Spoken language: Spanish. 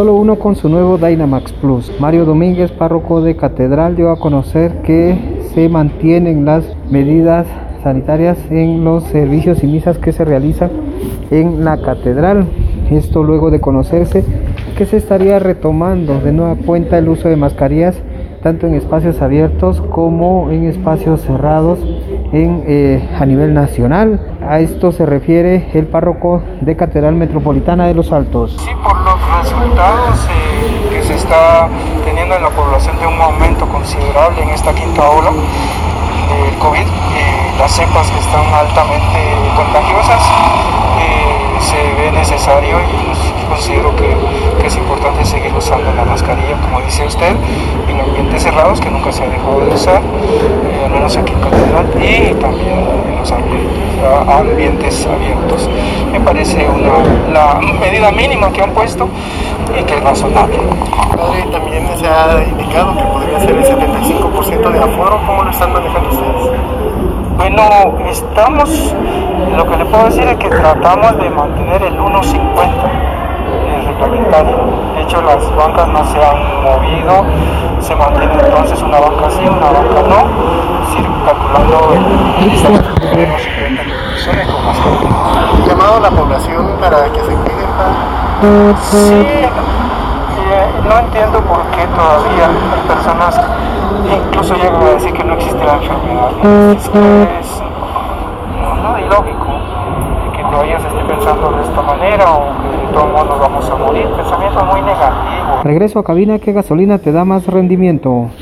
solo uno con su nuevo Dynamax Plus. Mario Domínguez, párroco de Catedral, dio a conocer que se mantienen las medidas sanitarias en los servicios y misas que se realizan en la catedral. Esto luego de conocerse que se estaría retomando de nueva cuenta el uso de mascarillas tanto en espacios abiertos como en espacios cerrados en, eh, a nivel nacional. A esto se refiere el párroco de Catedral Metropolitana de Los Altos. Resultados eh, que se está teniendo en la población de un aumento considerable en esta quinta ola del COVID, eh, las cepas que están altamente contagiosas, se ve necesario y pues, considero que, que, es importante seguir usando la mascarilla, como dice usted, en ambientes cerrados que nunca se ha dejado de usar, eh, al menos aquí en Catedral, y también en los ambientes, ambientes abiertos. Me parece una, la medida mínima que han puesto y que es razonable. Padre, también se ha indicado que podría ser el 75% de aforo, ¿cómo lo están manejando ustedes? Bueno, estamos, lo que le puedo decir es que tratamos de mantener el 1.50 De hecho, las bancas no se han movido, se mantiene entonces una banca sí, una banca no, decir, calculando el 1.50 Llamado a la población para que se cuiden. Sí, eh, no entiendo por qué todavía hay personas incluso llegan a decir que no existe la enfermedad. Es que es no, ilógico que todavía se esté pensando de esta manera o que de todos modos vamos a morir. Pensamiento muy negativo. Regreso a cabina que gasolina te da más rendimiento.